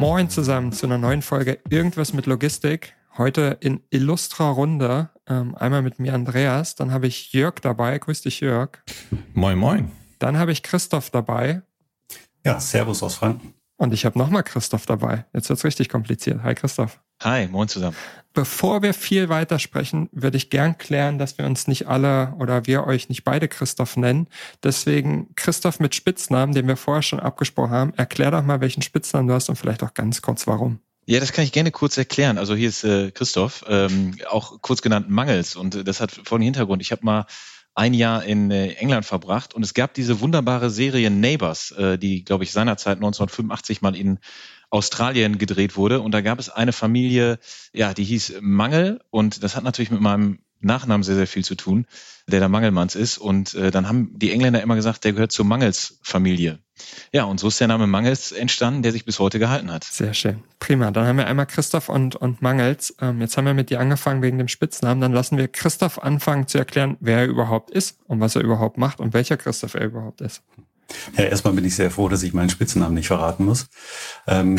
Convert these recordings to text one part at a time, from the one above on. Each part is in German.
Moin zusammen zu einer neuen Folge Irgendwas mit Logistik. Heute in illustrer Runde. Ähm, einmal mit mir Andreas, dann habe ich Jörg dabei. Grüß dich, Jörg. Moin, moin. Dann habe ich Christoph dabei. Ja, Servus aus Franken. Und ich habe nochmal Christoph dabei. Jetzt wird's richtig kompliziert. Hi Christoph. Hi, moin zusammen. Bevor wir viel weiter sprechen, würde ich gern klären, dass wir uns nicht alle oder wir euch nicht beide Christoph nennen. Deswegen Christoph mit Spitznamen, den wir vorher schon abgesprochen haben. Erklär doch mal, welchen Spitznamen du hast und vielleicht auch ganz kurz warum. Ja, das kann ich gerne kurz erklären. Also hier ist äh, Christoph, ähm, auch kurz genannt Mangels. Und äh, das hat folgenden Hintergrund. Ich habe mal ein Jahr in äh, England verbracht und es gab diese wunderbare Serie Neighbors, äh, die, glaube ich, seinerzeit 1985 mal in Australien gedreht wurde. Und da gab es eine Familie, ja, die hieß Mangel und das hat natürlich mit meinem Nachnamen sehr, sehr viel zu tun, der da Mangelmanns ist. Und äh, dann haben die Engländer immer gesagt, der gehört zur Mangels-Familie. Ja, und so ist der Name Mangels entstanden, der sich bis heute gehalten hat. Sehr schön. Prima. Dann haben wir einmal Christoph und, und Mangels. Ähm, jetzt haben wir mit dir angefangen wegen dem Spitznamen. Dann lassen wir Christoph anfangen zu erklären, wer er überhaupt ist und was er überhaupt macht und welcher Christoph er überhaupt ist. Ja, erstmal bin ich sehr froh, dass ich meinen Spitznamen nicht verraten muss. Ähm,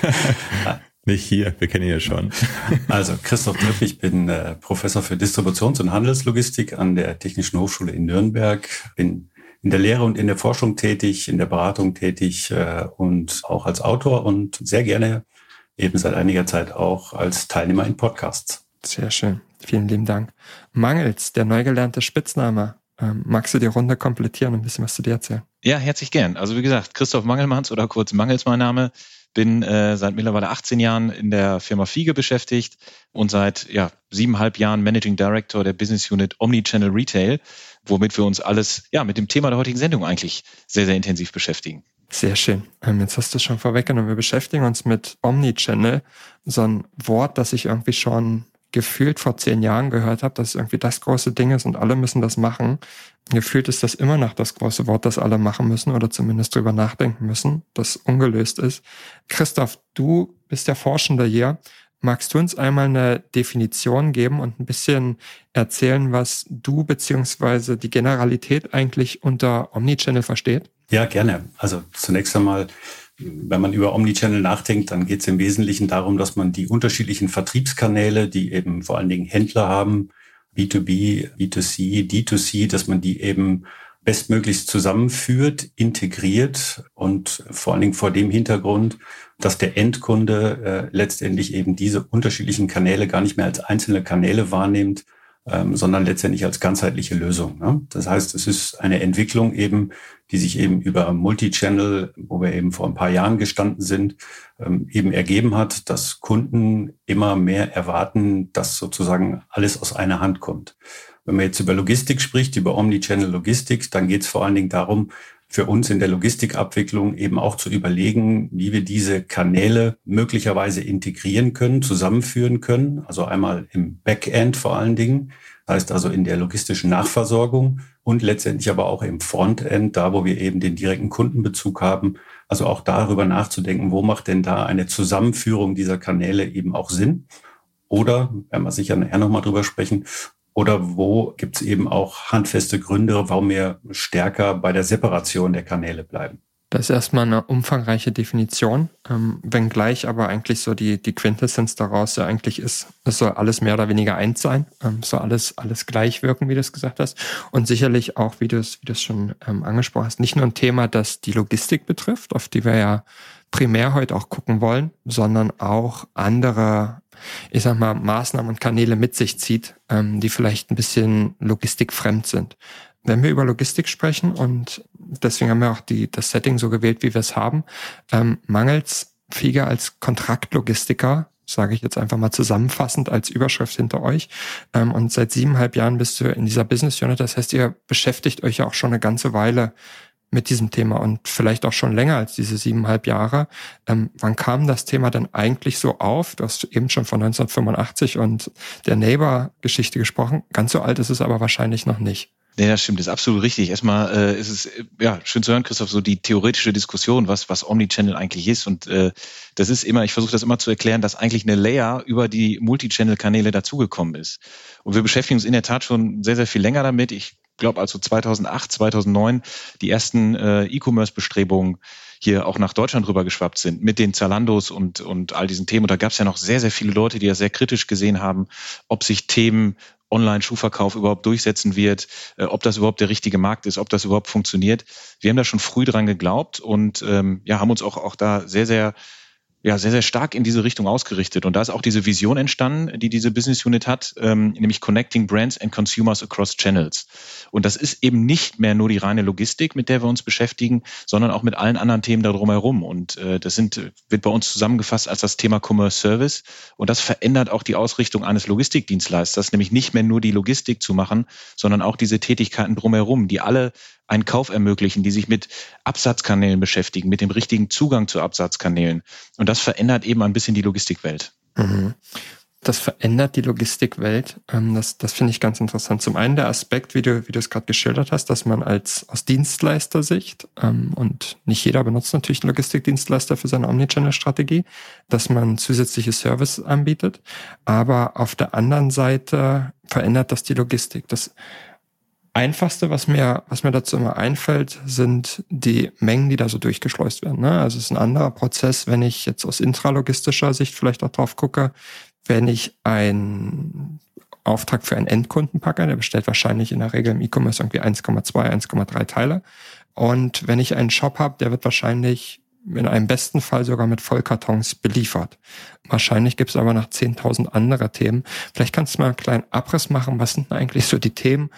nicht hier, wir kennen ihn ja schon. Also Christoph Tripp, ich bin äh, Professor für Distributions- und Handelslogistik an der Technischen Hochschule in Nürnberg, bin in der Lehre und in der Forschung tätig, in der Beratung tätig äh, und auch als Autor und sehr gerne eben seit einiger Zeit auch als Teilnehmer in Podcasts. Sehr schön. Vielen lieben Dank. Mangels, der neu gelernte Spitzname. Ähm, magst du die Runde komplettieren und ein bisschen was zu dir erzählen? Ja, herzlich gern. Also wie gesagt, Christoph Mangelmanns oder kurz Mangels mein Name. Bin äh, seit mittlerweile 18 Jahren in der Firma Fiege beschäftigt und seit ja, siebeneinhalb Jahren Managing Director der Business Unit Omnichannel Retail womit wir uns alles ja mit dem Thema der heutigen Sendung eigentlich sehr, sehr intensiv beschäftigen. Sehr schön. Ähm, jetzt hast du es schon vorweggenommen. Wir beschäftigen uns mit Omnichannel, so ein Wort, das ich irgendwie schon gefühlt vor zehn Jahren gehört habe, dass irgendwie das große Ding ist und alle müssen das machen. Gefühlt ist das immer noch das große Wort, das alle machen müssen oder zumindest drüber nachdenken müssen, das ungelöst ist. Christoph, du bist der Forschende hier. Magst du uns einmal eine Definition geben und ein bisschen erzählen, was du beziehungsweise die Generalität eigentlich unter Omnichannel versteht? Ja, gerne. Also zunächst einmal, wenn man über Omnichannel nachdenkt, dann geht es im Wesentlichen darum, dass man die unterschiedlichen Vertriebskanäle, die eben vor allen Dingen Händler haben, B2B, B2C, D2C, dass man die eben bestmöglichst zusammenführt, integriert und vor allen Dingen vor dem Hintergrund, dass der Endkunde äh, letztendlich eben diese unterschiedlichen Kanäle gar nicht mehr als einzelne Kanäle wahrnimmt, ähm, sondern letztendlich als ganzheitliche Lösung. Ne? Das heißt, es ist eine Entwicklung eben, die sich eben über Multichannel, wo wir eben vor ein paar Jahren gestanden sind, ähm, eben ergeben hat, dass Kunden immer mehr erwarten, dass sozusagen alles aus einer Hand kommt. Wenn man jetzt über Logistik spricht, über Omnichannel Logistik, dann geht es vor allen Dingen darum, für uns in der Logistikabwicklung eben auch zu überlegen, wie wir diese Kanäle möglicherweise integrieren können, zusammenführen können. Also einmal im Backend vor allen Dingen, heißt also in der logistischen Nachversorgung und letztendlich aber auch im Frontend, da wo wir eben den direkten Kundenbezug haben. Also auch darüber nachzudenken, wo macht denn da eine Zusammenführung dieser Kanäle eben auch Sinn? Oder, werden wir sicher nachher nochmal drüber sprechen, oder wo gibt es eben auch handfeste Gründe, warum wir stärker bei der Separation der Kanäle bleiben? Das ist erstmal eine umfangreiche Definition, ähm, wenngleich aber eigentlich so die, die Quintessenz daraus ja eigentlich ist, es soll alles mehr oder weniger eins sein, ähm, soll alles, alles gleich wirken, wie du es gesagt hast. Und sicherlich auch, wie du es, wie du es schon ähm, angesprochen hast, nicht nur ein Thema, das die Logistik betrifft, auf die wir ja primär heute auch gucken wollen, sondern auch andere ich sag mal, Maßnahmen und Kanäle mit sich zieht, ähm, die vielleicht ein bisschen logistikfremd sind. Wenn wir über Logistik sprechen und deswegen haben wir auch die, das Setting so gewählt, wie wir es haben, ähm, mangels Fieger als Kontraktlogistiker sage ich jetzt einfach mal zusammenfassend als Überschrift hinter euch. Ähm, und seit siebeneinhalb Jahren bist du in dieser Business Unit. Das heißt, ihr beschäftigt euch ja auch schon eine ganze Weile mit diesem Thema und vielleicht auch schon länger als diese siebeneinhalb Jahre. Ähm, wann kam das Thema denn eigentlich so auf? Du hast eben schon von 1985 und der Neighbor-Geschichte gesprochen. Ganz so alt ist es aber wahrscheinlich noch nicht. Nee, das stimmt, das ist absolut richtig. Erstmal äh, ist es ja schön zu hören, Christoph, so die theoretische Diskussion, was was Omnichannel eigentlich ist. Und äh, das ist immer, ich versuche das immer zu erklären, dass eigentlich eine Layer über die Multichannel-Kanäle dazugekommen ist. Und wir beschäftigen uns in der Tat schon sehr, sehr viel länger damit. Ich glaube also 2008, 2009 die ersten äh, E-Commerce-Bestrebungen hier auch nach Deutschland rübergeschwappt sind mit den Zalandos und, und all diesen Themen. Und da gab es ja noch sehr, sehr viele Leute, die ja sehr kritisch gesehen haben, ob sich Themen Online-Schuhverkauf überhaupt durchsetzen wird, äh, ob das überhaupt der richtige Markt ist, ob das überhaupt funktioniert. Wir haben da schon früh dran geglaubt und ähm, ja, haben uns auch, auch da sehr, sehr ja sehr, sehr stark in diese Richtung ausgerichtet. Und da ist auch diese Vision entstanden, die diese Business Unit hat, ähm, nämlich Connecting Brands and Consumers Across Channels. Und das ist eben nicht mehr nur die reine Logistik, mit der wir uns beschäftigen, sondern auch mit allen anderen Themen darum herum. Und äh, das sind, wird bei uns zusammengefasst als das Thema Commerce Service. Und das verändert auch die Ausrichtung eines Logistikdienstleisters, nämlich nicht mehr nur die Logistik zu machen, sondern auch diese Tätigkeiten drumherum, die alle einen Kauf ermöglichen, die sich mit Absatzkanälen beschäftigen, mit dem richtigen Zugang zu Absatzkanälen. Und das verändert eben ein bisschen die Logistikwelt. Mhm. Das verändert die Logistikwelt. Ähm, das, das finde ich ganz interessant. Zum einen der Aspekt, wie du, wie du es gerade geschildert hast, dass man als aus Dienstleistersicht ähm, und nicht jeder benutzt natürlich einen Logistikdienstleister für seine Omnichannel-Strategie, dass man zusätzliche Service anbietet. Aber auf der anderen Seite verändert das die Logistik. Das Einfachste, was mir, was mir dazu immer einfällt, sind die Mengen, die da so durchgeschleust werden. Ne? Also es ist ein anderer Prozess, wenn ich jetzt aus intralogistischer Sicht vielleicht auch drauf gucke, wenn ich einen Auftrag für einen Endkunden packe, der bestellt wahrscheinlich in der Regel im E-Commerce irgendwie 1,2, 1,3 Teile. Und wenn ich einen Shop habe, der wird wahrscheinlich in einem besten Fall sogar mit Vollkartons beliefert. Wahrscheinlich gibt es aber noch 10.000 andere Themen. Vielleicht kannst du mal einen kleinen Abriss machen. Was sind denn eigentlich so die Themen,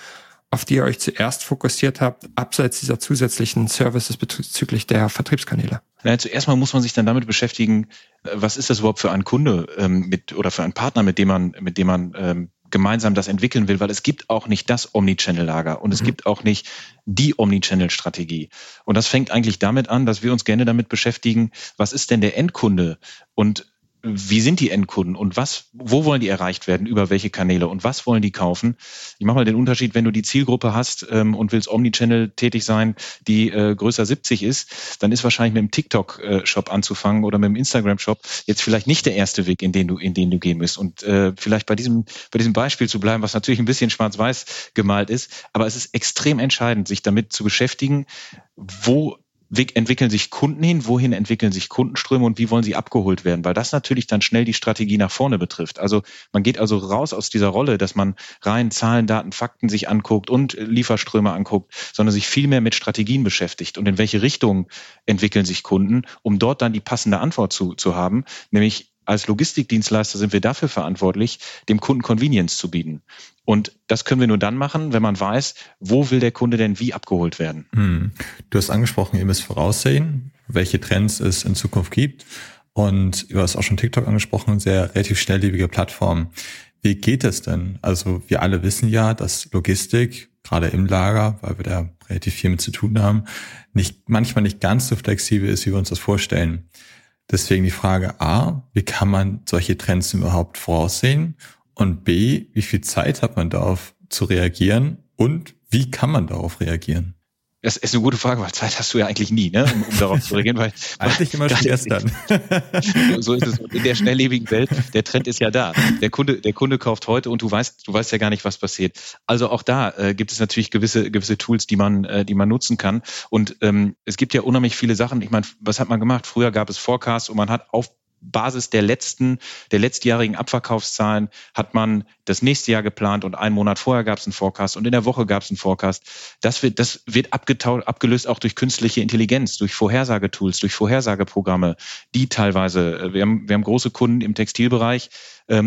auf die ihr euch zuerst fokussiert habt, abseits dieser zusätzlichen Services bezüglich der Vertriebskanäle? Naja, zuerst mal muss man sich dann damit beschäftigen, äh, was ist das überhaupt für ein Kunde ähm, mit oder für einen Partner, mit dem man, mit dem man ähm, gemeinsam das entwickeln will, weil es gibt auch nicht das Omnichannel-Lager und es mhm. gibt auch nicht die Omnichannel-Strategie. Und das fängt eigentlich damit an, dass wir uns gerne damit beschäftigen, was ist denn der Endkunde und wie sind die Endkunden und was, wo wollen die erreicht werden, über welche Kanäle und was wollen die kaufen? Ich mache mal den Unterschied, wenn du die Zielgruppe hast ähm, und willst Omnichannel tätig sein, die äh, größer 70 ist, dann ist wahrscheinlich mit dem TikTok-Shop anzufangen oder mit dem Instagram-Shop jetzt vielleicht nicht der erste Weg, in den du, in den du gehen musst. Und äh, vielleicht bei diesem, bei diesem Beispiel zu bleiben, was natürlich ein bisschen schwarz-weiß gemalt ist, aber es ist extrem entscheidend, sich damit zu beschäftigen, wo entwickeln sich Kunden hin, wohin entwickeln sich Kundenströme und wie wollen sie abgeholt werden, weil das natürlich dann schnell die Strategie nach vorne betrifft. Also man geht also raus aus dieser Rolle, dass man rein Zahlen, Daten, Fakten sich anguckt und Lieferströme anguckt, sondern sich viel mehr mit Strategien beschäftigt. Und in welche Richtung entwickeln sich Kunden, um dort dann die passende Antwort zu, zu haben, nämlich als Logistikdienstleister sind wir dafür verantwortlich, dem Kunden Convenience zu bieten. Und das können wir nur dann machen, wenn man weiß, wo will der Kunde denn wie abgeholt werden. Hm. Du hast angesprochen, ihr müsst voraussehen, welche Trends es in Zukunft gibt. Und du hast auch schon TikTok angesprochen, sehr relativ schnelllebige Plattform. Wie geht es denn? Also wir alle wissen ja, dass Logistik, gerade im Lager, weil wir da relativ viel mit zu tun haben, nicht, manchmal nicht ganz so flexibel ist, wie wir uns das vorstellen. Deswegen die Frage A, wie kann man solche Trends überhaupt voraussehen? Und B, wie viel Zeit hat man darauf zu reagieren? Und wie kann man darauf reagieren? Das ist eine gute Frage, weil Zeit hast du ja eigentlich nie, ne, um, um darauf zu reagieren. Weil, eigentlich immer schon gestern. so ist es. In der schnelllebigen Welt, der Trend ist ja da. Der Kunde, der Kunde kauft heute und du weißt, du weißt ja gar nicht, was passiert. Also auch da äh, gibt es natürlich gewisse, gewisse Tools, die man, äh, die man nutzen kann. Und ähm, es gibt ja unheimlich viele Sachen. Ich meine, was hat man gemacht? Früher gab es Forecasts und man hat auf Basis der letzten, der letztjährigen Abverkaufszahlen hat man das nächste Jahr geplant und einen Monat vorher gab es einen Forecast und in der Woche gab es einen Forecast. Das wird, das wird abgelöst auch durch künstliche Intelligenz, durch Vorhersagetools, durch Vorhersageprogramme, die teilweise, äh, wir haben, wir haben große Kunden im Textilbereich,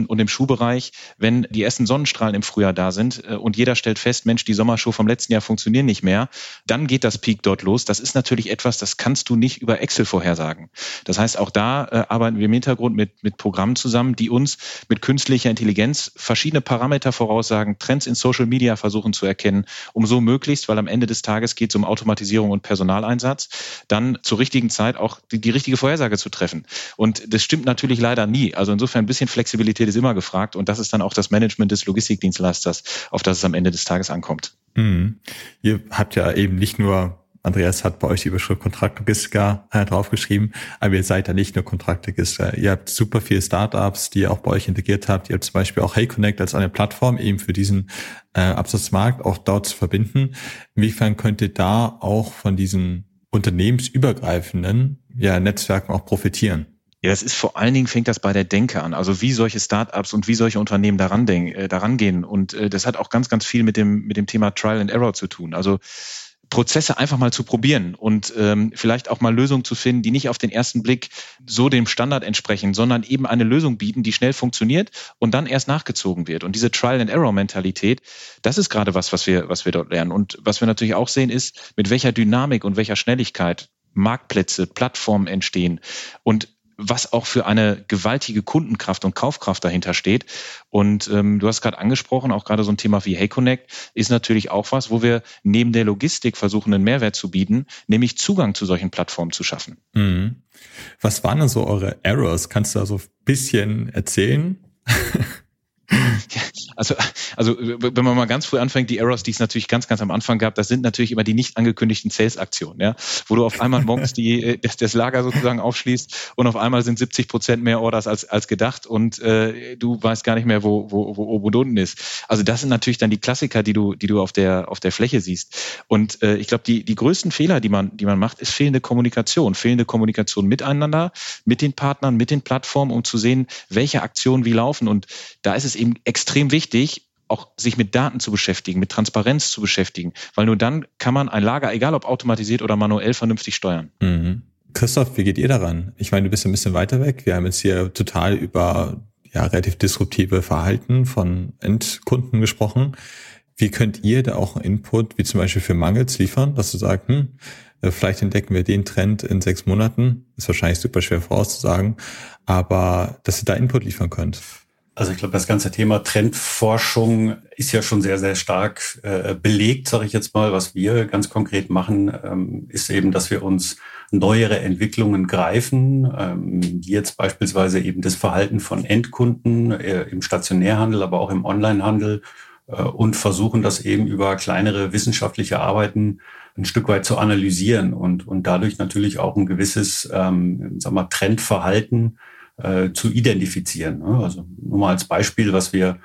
und im Schuhbereich, wenn die ersten Sonnenstrahlen im Frühjahr da sind äh, und jeder stellt fest, Mensch, die Sommerschuhe vom letzten Jahr funktionieren nicht mehr, dann geht das Peak dort los. Das ist natürlich etwas, das kannst du nicht über Excel vorhersagen. Das heißt, auch da äh, arbeiten wir im Hintergrund mit, mit Programmen zusammen, die uns mit künstlicher Intelligenz verschiedene Parameter voraussagen, Trends in Social Media versuchen zu erkennen, um so möglichst, weil am Ende des Tages geht es um Automatisierung und Personaleinsatz, dann zur richtigen Zeit auch die, die richtige Vorhersage zu treffen. Und das stimmt natürlich leider nie. Also insofern ein bisschen Flexibilität ist immer gefragt und das ist dann auch das Management des Logistikdienstleisters, auf das es am Ende des Tages ankommt. Mhm. Ihr habt ja eben nicht nur Andreas hat bei euch die Überschrift Kontraktlogistiker äh, draufgeschrieben, aber ihr seid ja nicht nur Kontraktlogistiker. Ihr habt super viele Startups, die ihr auch bei euch integriert habt. Ihr habt zum Beispiel auch HeyConnect als eine Plattform eben für diesen äh, Absatzmarkt auch dort zu verbinden. Inwiefern könnt ihr da auch von diesen unternehmensübergreifenden ja, Netzwerken auch profitieren? Ja, das ist vor allen Dingen fängt das bei der Denke an. Also wie solche Startups und wie solche Unternehmen daran, denk, äh, daran gehen. Und äh, das hat auch ganz, ganz viel mit dem, mit dem Thema Trial and Error zu tun. Also Prozesse einfach mal zu probieren und ähm, vielleicht auch mal Lösungen zu finden, die nicht auf den ersten Blick so dem Standard entsprechen, sondern eben eine Lösung bieten, die schnell funktioniert und dann erst nachgezogen wird. Und diese Trial and Error Mentalität, das ist gerade was, was wir, was wir dort lernen. Und was wir natürlich auch sehen, ist, mit welcher Dynamik und welcher Schnelligkeit Marktplätze, Plattformen entstehen und was auch für eine gewaltige Kundenkraft und Kaufkraft dahinter steht. Und ähm, du hast gerade angesprochen, auch gerade so ein Thema wie HeyConnect ist natürlich auch was, wo wir neben der Logistik versuchen, einen Mehrwert zu bieten, nämlich Zugang zu solchen Plattformen zu schaffen. Mhm. Was waren denn so eure Errors? Kannst du da so ein bisschen erzählen? Also, also wenn man mal ganz früh anfängt, die Errors, die es natürlich ganz, ganz am Anfang gab, das sind natürlich immer die nicht angekündigten Sales-Aktionen, ja, wo du auf einmal morgens die, äh, das, das Lager sozusagen aufschließt und auf einmal sind 70 Prozent mehr Orders als, als gedacht und äh, du weißt gar nicht mehr, wo, wo, wo oben und unten ist. Also das sind natürlich dann die Klassiker, die du, die du auf der, auf der Fläche siehst. Und äh, ich glaube, die, die größten Fehler, die man, die man macht, ist fehlende Kommunikation. Fehlende Kommunikation miteinander, mit den Partnern, mit den Plattformen, um zu sehen, welche Aktionen wie laufen. Und da ist es eben extrem wichtig, wichtig, auch sich mit Daten zu beschäftigen, mit Transparenz zu beschäftigen, weil nur dann kann man ein Lager, egal ob automatisiert oder manuell, vernünftig steuern. Mhm. Christoph, wie geht ihr daran? Ich meine, du bist ein bisschen weiter weg. Wir haben jetzt hier total über ja, relativ disruptive Verhalten von Endkunden gesprochen. Wie könnt ihr da auch Input, wie zum Beispiel für Mangels liefern, dass du sagst, hm, äh, vielleicht entdecken wir den Trend in sechs Monaten, ist wahrscheinlich super schwer vorauszusagen, aber dass ihr da Input liefern könnt. Also ich glaube, das ganze Thema Trendforschung ist ja schon sehr, sehr stark äh, belegt, sage ich jetzt mal. Was wir ganz konkret machen, ähm, ist eben, dass wir uns neuere Entwicklungen greifen, ähm, jetzt beispielsweise eben das Verhalten von Endkunden äh, im Stationärhandel, aber auch im Onlinehandel äh, und versuchen das eben über kleinere wissenschaftliche Arbeiten ein Stück weit zu analysieren und, und dadurch natürlich auch ein gewisses ähm, sag mal, Trendverhalten äh, zu identifizieren. Ne? Also nur mal als Beispiel, was wir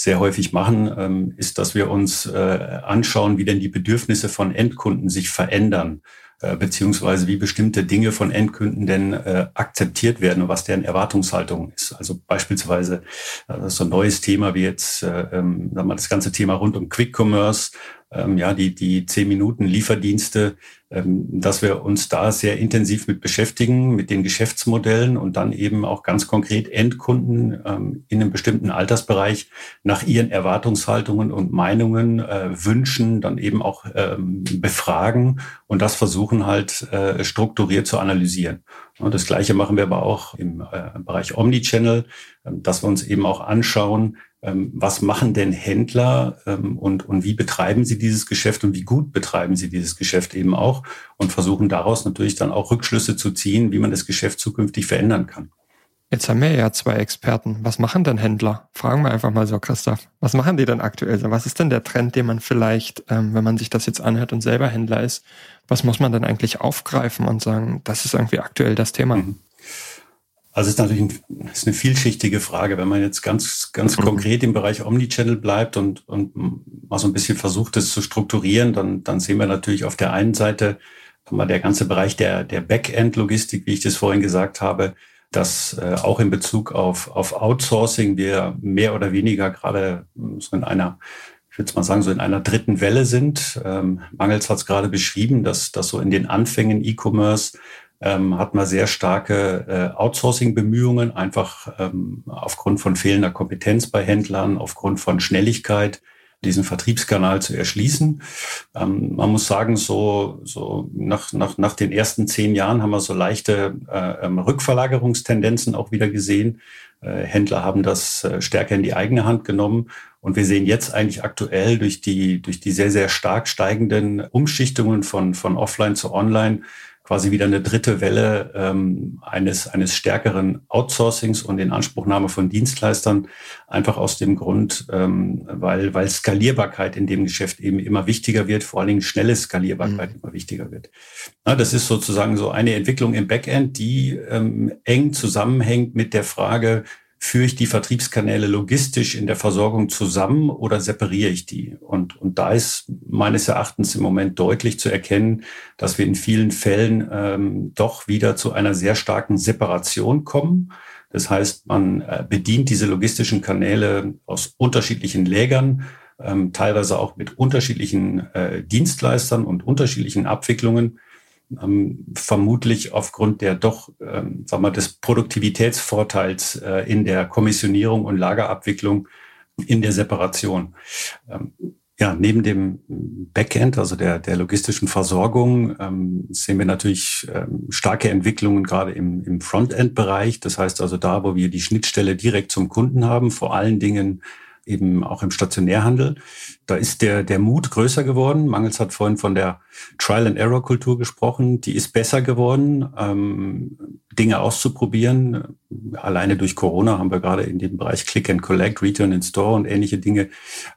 sehr häufig machen, ähm, ist, dass wir uns äh, anschauen, wie denn die Bedürfnisse von Endkunden sich verändern, äh, beziehungsweise wie bestimmte Dinge von Endkunden denn äh, akzeptiert werden und was deren Erwartungshaltung ist. Also beispielsweise äh, so ein neues Thema wie jetzt äh, ähm, wir, das ganze Thema rund um Quick Commerce, ähm, ja, die, die zehn Minuten Lieferdienste, ähm, dass wir uns da sehr intensiv mit beschäftigen, mit den Geschäftsmodellen und dann eben auch ganz konkret Endkunden ähm, in einem bestimmten Altersbereich nach ihren Erwartungshaltungen und Meinungen, äh, Wünschen dann eben auch ähm, befragen und das versuchen halt äh, strukturiert zu analysieren. Und das Gleiche machen wir aber auch im äh, Bereich Omnichannel, äh, dass wir uns eben auch anschauen, ähm, was machen denn Händler ähm, und, und wie betreiben sie dieses Geschäft und wie gut betreiben sie dieses Geschäft eben auch und versuchen daraus natürlich dann auch Rückschlüsse zu ziehen, wie man das Geschäft zukünftig verändern kann. Jetzt haben wir ja zwei Experten. Was machen denn Händler? Fragen wir einfach mal so, Christoph. Was machen die denn aktuell? Was ist denn der Trend, den man vielleicht, ähm, wenn man sich das jetzt anhört und selber Händler ist, was muss man denn eigentlich aufgreifen und sagen, das ist irgendwie aktuell das Thema? Mhm. Also es ist natürlich ein, ist eine vielschichtige Frage. Wenn man jetzt ganz, ganz mhm. konkret im Bereich Omnichannel bleibt und, und mal so ein bisschen versucht, es zu strukturieren, dann, dann sehen wir natürlich auf der einen Seite mal der ganze Bereich der, der Backend-Logistik, wie ich das vorhin gesagt habe, dass äh, auch in Bezug auf, auf Outsourcing wir mehr oder weniger gerade so in einer, ich würde mal sagen, so in einer dritten Welle sind. Ähm, Mangels hat es gerade beschrieben, dass, dass so in den Anfängen E-Commerce ähm, hat man sehr starke äh, Outsourcing-Bemühungen, einfach ähm, aufgrund von fehlender Kompetenz bei Händlern, aufgrund von Schnelligkeit diesen Vertriebskanal zu erschließen. Ähm, man muss sagen, so, so nach, nach, nach den ersten zehn Jahren haben wir so leichte äh, ähm, Rückverlagerungstendenzen auch wieder gesehen. Äh, Händler haben das äh, stärker in die eigene Hand genommen. Und wir sehen jetzt eigentlich aktuell durch die, durch die sehr, sehr stark steigenden Umschichtungen von, von Offline zu Online quasi wieder eine dritte Welle ähm, eines, eines stärkeren Outsourcings und Inanspruchnahme von Dienstleistern, einfach aus dem Grund, ähm, weil, weil Skalierbarkeit in dem Geschäft eben immer wichtiger wird, vor allen Dingen schnelle Skalierbarkeit mhm. immer wichtiger wird. Na, das ist sozusagen so eine Entwicklung im Backend, die ähm, eng zusammenhängt mit der Frage, führe ich die Vertriebskanäle logistisch in der Versorgung zusammen oder separiere ich die? Und, und da ist meines Erachtens im Moment deutlich zu erkennen, dass wir in vielen Fällen ähm, doch wieder zu einer sehr starken Separation kommen. Das heißt, man äh, bedient diese logistischen Kanäle aus unterschiedlichen Lägern, ähm, teilweise auch mit unterschiedlichen äh, Dienstleistern und unterschiedlichen Abwicklungen ähm, vermutlich aufgrund der doch, ähm, sagen wir, des Produktivitätsvorteils äh, in der Kommissionierung und Lagerabwicklung in der Separation. Ähm, ja, neben dem Backend, also der, der logistischen Versorgung, ähm, sehen wir natürlich ähm, starke Entwicklungen gerade im, im Frontend-Bereich. Das heißt also da, wo wir die Schnittstelle direkt zum Kunden haben, vor allen Dingen eben auch im Stationärhandel. Da ist der, der Mut größer geworden. Mangels hat vorhin von der Trial-and-Error-Kultur gesprochen. Die ist besser geworden, ähm, Dinge auszuprobieren. Alleine durch Corona haben wir gerade in dem Bereich Click and Collect, Return in Store und ähnliche Dinge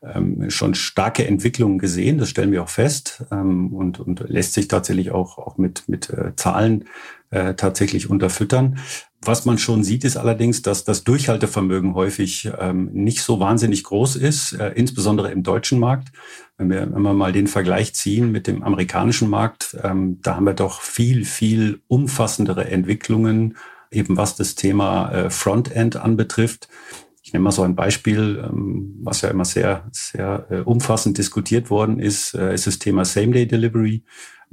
ähm, schon starke Entwicklungen gesehen. Das stellen wir auch fest ähm, und, und lässt sich tatsächlich auch, auch mit, mit äh, Zahlen äh, tatsächlich unterfüttern. Was man schon sieht, ist allerdings, dass das Durchhaltevermögen häufig ähm, nicht so wahnsinnig groß ist, äh, insbesondere im deutschen Markt. Wenn wir, wenn wir mal den Vergleich ziehen mit dem amerikanischen Markt, ähm, da haben wir doch viel, viel umfassendere Entwicklungen, eben was das Thema äh, Frontend anbetrifft. Ich nehme mal so ein Beispiel, ähm, was ja immer sehr, sehr äh, umfassend diskutiert worden ist, äh, ist das Thema Same-Day-Delivery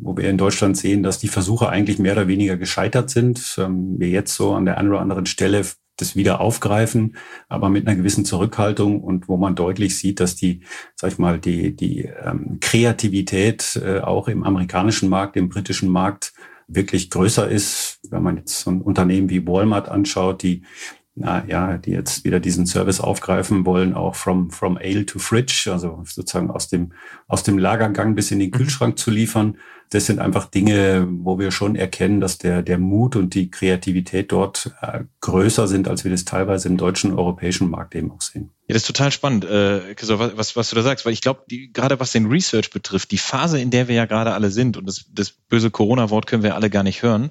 wo wir in Deutschland sehen, dass die Versuche eigentlich mehr oder weniger gescheitert sind. Ähm, wir jetzt so an der einen oder anderen Stelle das wieder aufgreifen, aber mit einer gewissen Zurückhaltung und wo man deutlich sieht, dass die, sag ich mal, die, die ähm, Kreativität äh, auch im amerikanischen Markt, im britischen Markt wirklich größer ist. Wenn man jetzt so ein Unternehmen wie Walmart anschaut, die na ja, die jetzt wieder diesen Service aufgreifen wollen, auch from, from ale to fridge, also sozusagen aus dem, aus dem Lagergang bis in den mhm. Kühlschrank zu liefern. Das sind einfach Dinge, wo wir schon erkennen, dass der, der Mut und die Kreativität dort äh, größer sind, als wir das teilweise im deutschen, europäischen Markt eben auch sehen. Ja, das ist total spannend, äh, was, was du da sagst, weil ich glaube, gerade was den Research betrifft, die Phase, in der wir ja gerade alle sind, und das, das böse Corona-Wort können wir alle gar nicht hören,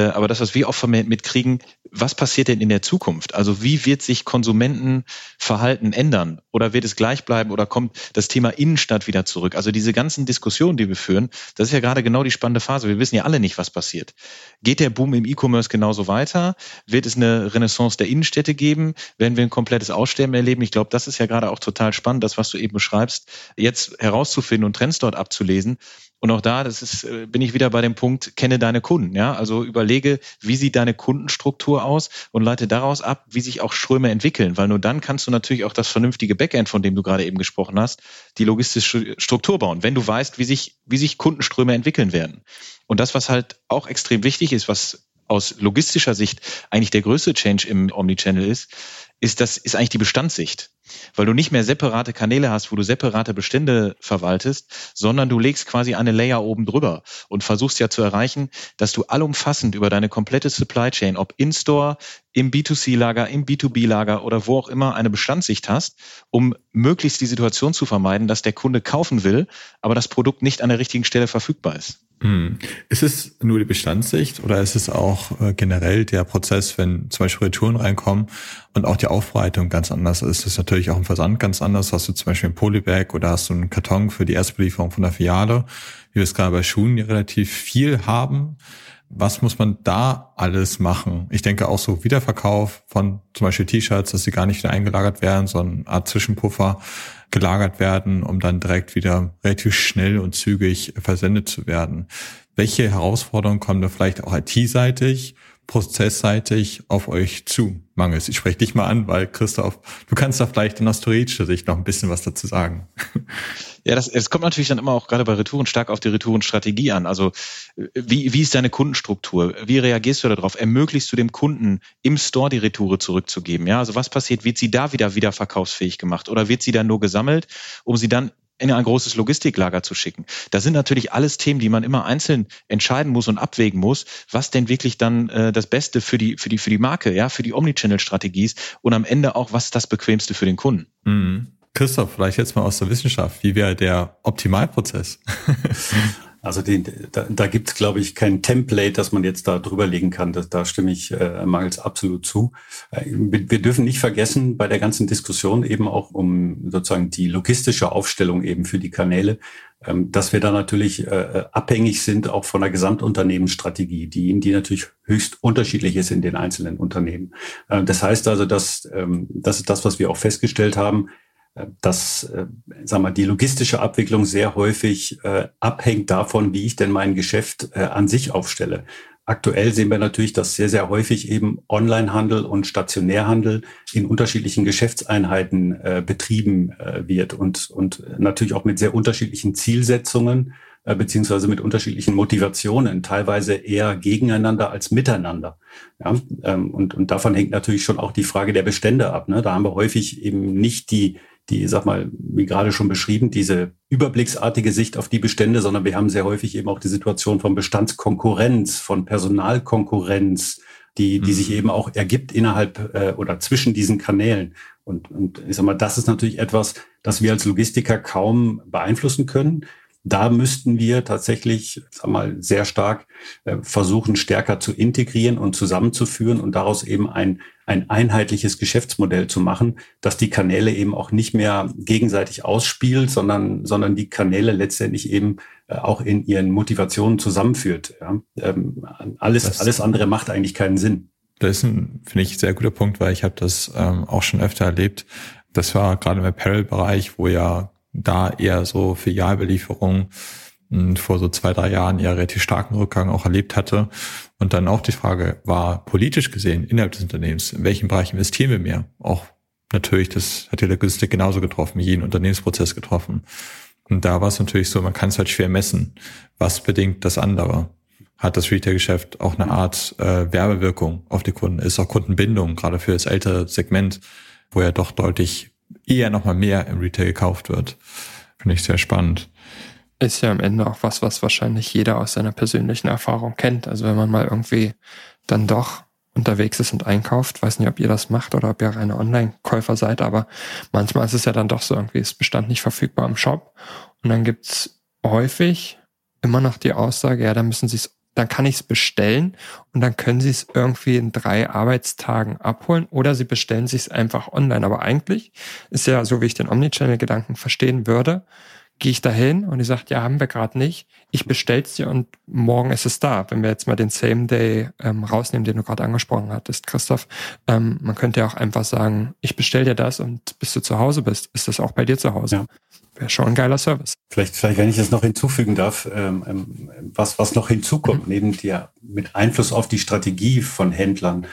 aber das, was wir vermehrt mitkriegen, was passiert denn in der Zukunft? Also wie wird sich Konsumentenverhalten ändern? Oder wird es gleich bleiben oder kommt das Thema Innenstadt wieder zurück? Also diese ganzen Diskussionen, die wir führen, das ist ja gerade genau die spannende Phase. Wir wissen ja alle nicht, was passiert. Geht der Boom im E-Commerce genauso weiter? Wird es eine Renaissance der Innenstädte geben? Werden wir ein komplettes Aussterben erleben? Ich glaube, das ist ja gerade auch total spannend, das, was du eben beschreibst, jetzt herauszufinden und Trends dort abzulesen. Und auch da, das ist, äh, bin ich wieder bei dem Punkt, kenne deine Kunden. Ja, also überlege, wie sieht deine Kundenstruktur aus und leite daraus ab, wie sich auch Ströme entwickeln, weil nur dann kannst du natürlich auch das vernünftige Backend, von dem du gerade eben gesprochen hast, die logistische Struktur bauen, wenn du weißt, wie sich, wie sich Kundenströme entwickeln werden. Und das, was halt auch extrem wichtig ist, was aus logistischer Sicht eigentlich der größte Change im Omnichannel ist, ist das ist eigentlich die Bestandssicht, weil du nicht mehr separate Kanäle hast, wo du separate Bestände verwaltest, sondern du legst quasi eine Layer oben drüber und versuchst ja zu erreichen, dass du allumfassend über deine komplette Supply Chain, ob in-store, im B2C-Lager, im B2B-Lager oder wo auch immer eine Bestandssicht hast, um möglichst die Situation zu vermeiden, dass der Kunde kaufen will, aber das Produkt nicht an der richtigen Stelle verfügbar ist. Hm. Ist es nur die Bestandssicht oder ist es auch äh, generell der Prozess, wenn zum Beispiel Retouren reinkommen und auch die Aufbereitung ganz anders ist? Das ist natürlich auch im Versand ganz anders. Hast du zum Beispiel ein Polybag oder hast du einen Karton für die Erstbelieferung von der Filiale, wie wir es gerade bei Schuhen relativ viel haben. Was muss man da alles machen? Ich denke auch so Wiederverkauf von zum Beispiel T-Shirts, dass sie gar nicht wieder eingelagert werden, sondern eine Art Zwischenpuffer gelagert werden, um dann direkt wieder relativ schnell und zügig versendet zu werden. Welche Herausforderungen kommen da vielleicht auch IT-seitig prozessseitig auf euch zu, Mangels? Ich spreche dich mal an, weil Christoph, du kannst da vielleicht in aus theoretischer Sicht noch ein bisschen was dazu sagen. Ja, das, es kommt natürlich dann immer auch gerade bei Retouren stark auf die Retourenstrategie an. Also wie, wie ist deine Kundenstruktur? Wie reagierst du darauf? Ermöglichst du dem Kunden im Store die Retoure zurückzugeben? Ja, also was passiert? Wird sie da wieder wieder verkaufsfähig gemacht oder wird sie dann nur gesammelt, um sie dann in ein großes Logistiklager zu schicken. Das sind natürlich alles Themen, die man immer einzeln entscheiden muss und abwägen muss, was denn wirklich dann äh, das Beste für die, für die, für die Marke, ja, für die Omnichannel-Strategie ist und am Ende auch, was ist das Bequemste für den Kunden. Mhm. Christoph, vielleicht jetzt mal aus der Wissenschaft. Wie wäre der Optimalprozess? Also den, da, da gibt es, glaube ich, kein Template, das man jetzt da drüber legen kann. Das, da stimme ich äh, Mangels absolut zu. Äh, wir, wir dürfen nicht vergessen, bei der ganzen Diskussion eben auch um sozusagen die logistische Aufstellung eben für die Kanäle, ähm, dass wir da natürlich äh, abhängig sind auch von der Gesamtunternehmensstrategie, die, die natürlich höchst unterschiedlich ist in den einzelnen Unternehmen. Äh, das heißt also, dass ähm, das ist das, was wir auch festgestellt haben dass äh, sag mal, die logistische Abwicklung sehr häufig äh, abhängt davon, wie ich denn mein Geschäft äh, an sich aufstelle. Aktuell sehen wir natürlich, dass sehr, sehr häufig eben Onlinehandel und Stationärhandel in unterschiedlichen Geschäftseinheiten äh, betrieben äh, wird und, und natürlich auch mit sehr unterschiedlichen Zielsetzungen äh, beziehungsweise mit unterschiedlichen Motivationen, teilweise eher gegeneinander als miteinander. Ja, ähm, und, und davon hängt natürlich schon auch die Frage der Bestände ab. Ne? Da haben wir häufig eben nicht die die, sag mal, wie gerade schon beschrieben, diese überblicksartige Sicht auf die Bestände, sondern wir haben sehr häufig eben auch die Situation von Bestandskonkurrenz, von Personalkonkurrenz, die, die mhm. sich eben auch ergibt innerhalb äh, oder zwischen diesen Kanälen. Und, und ich sag mal, das ist natürlich etwas, das wir als Logistiker kaum beeinflussen können. Da müssten wir tatsächlich, sag mal, sehr stark äh, versuchen, stärker zu integrieren und zusammenzuführen und daraus eben ein, ein einheitliches Geschäftsmodell zu machen, dass die Kanäle eben auch nicht mehr gegenseitig ausspielt, sondern, sondern die Kanäle letztendlich eben äh, auch in ihren Motivationen zusammenführt. Ja? Ähm, alles, das, alles andere macht eigentlich keinen Sinn. Das ist ein, finde ich, sehr guter Punkt, weil ich habe das ähm, auch schon öfter erlebt. Das war gerade im Apparel-Bereich, wo ja da eher so Filialbelieferung hm, vor so zwei, drei Jahren eher relativ starken Rückgang auch erlebt hatte. Und dann auch die Frage war politisch gesehen innerhalb des Unternehmens, in welchem Bereich investieren wir mehr? Auch natürlich, das hat die Logistik genauso getroffen, jeden Unternehmensprozess getroffen. Und da war es natürlich so, man kann es halt schwer messen. Was bedingt das andere? Hat das Retail-Geschäft auch eine Art äh, Werbewirkung auf die Kunden? Ist auch Kundenbindung, gerade für das ältere Segment, wo ja doch deutlich eher nochmal mehr im Retail gekauft wird. Finde ich sehr spannend. Ist ja am Ende auch was, was wahrscheinlich jeder aus seiner persönlichen Erfahrung kennt. Also wenn man mal irgendwie dann doch unterwegs ist und einkauft, weiß nicht, ob ihr das macht oder ob ihr reine Online-Käufer seid, aber manchmal ist es ja dann doch so, irgendwie ist Bestand nicht verfügbar im Shop. Und dann gibt's häufig immer noch die Aussage, ja, da müssen sie es dann kann ich es bestellen und dann können Sie es irgendwie in drei Arbeitstagen abholen oder Sie bestellen sich es einfach online. Aber eigentlich ist ja so, wie ich den Omnichannel-Gedanken verstehen würde, gehe ich da hin und die sagt, ja, haben wir gerade nicht. Ich bestell's dir und morgen ist es da. Wenn wir jetzt mal den Same Day ähm, rausnehmen, den du gerade angesprochen hattest, Christoph, ähm, man könnte ja auch einfach sagen, ich bestell dir das und bis du zu Hause bist, ist das auch bei dir zu Hause. Ja. Wäre schon ein geiler Service. Vielleicht, vielleicht, wenn ich es noch hinzufügen darf, ähm, ähm, was, was noch hinzukommt, mhm. neben der mit Einfluss auf die Strategie von Händlern,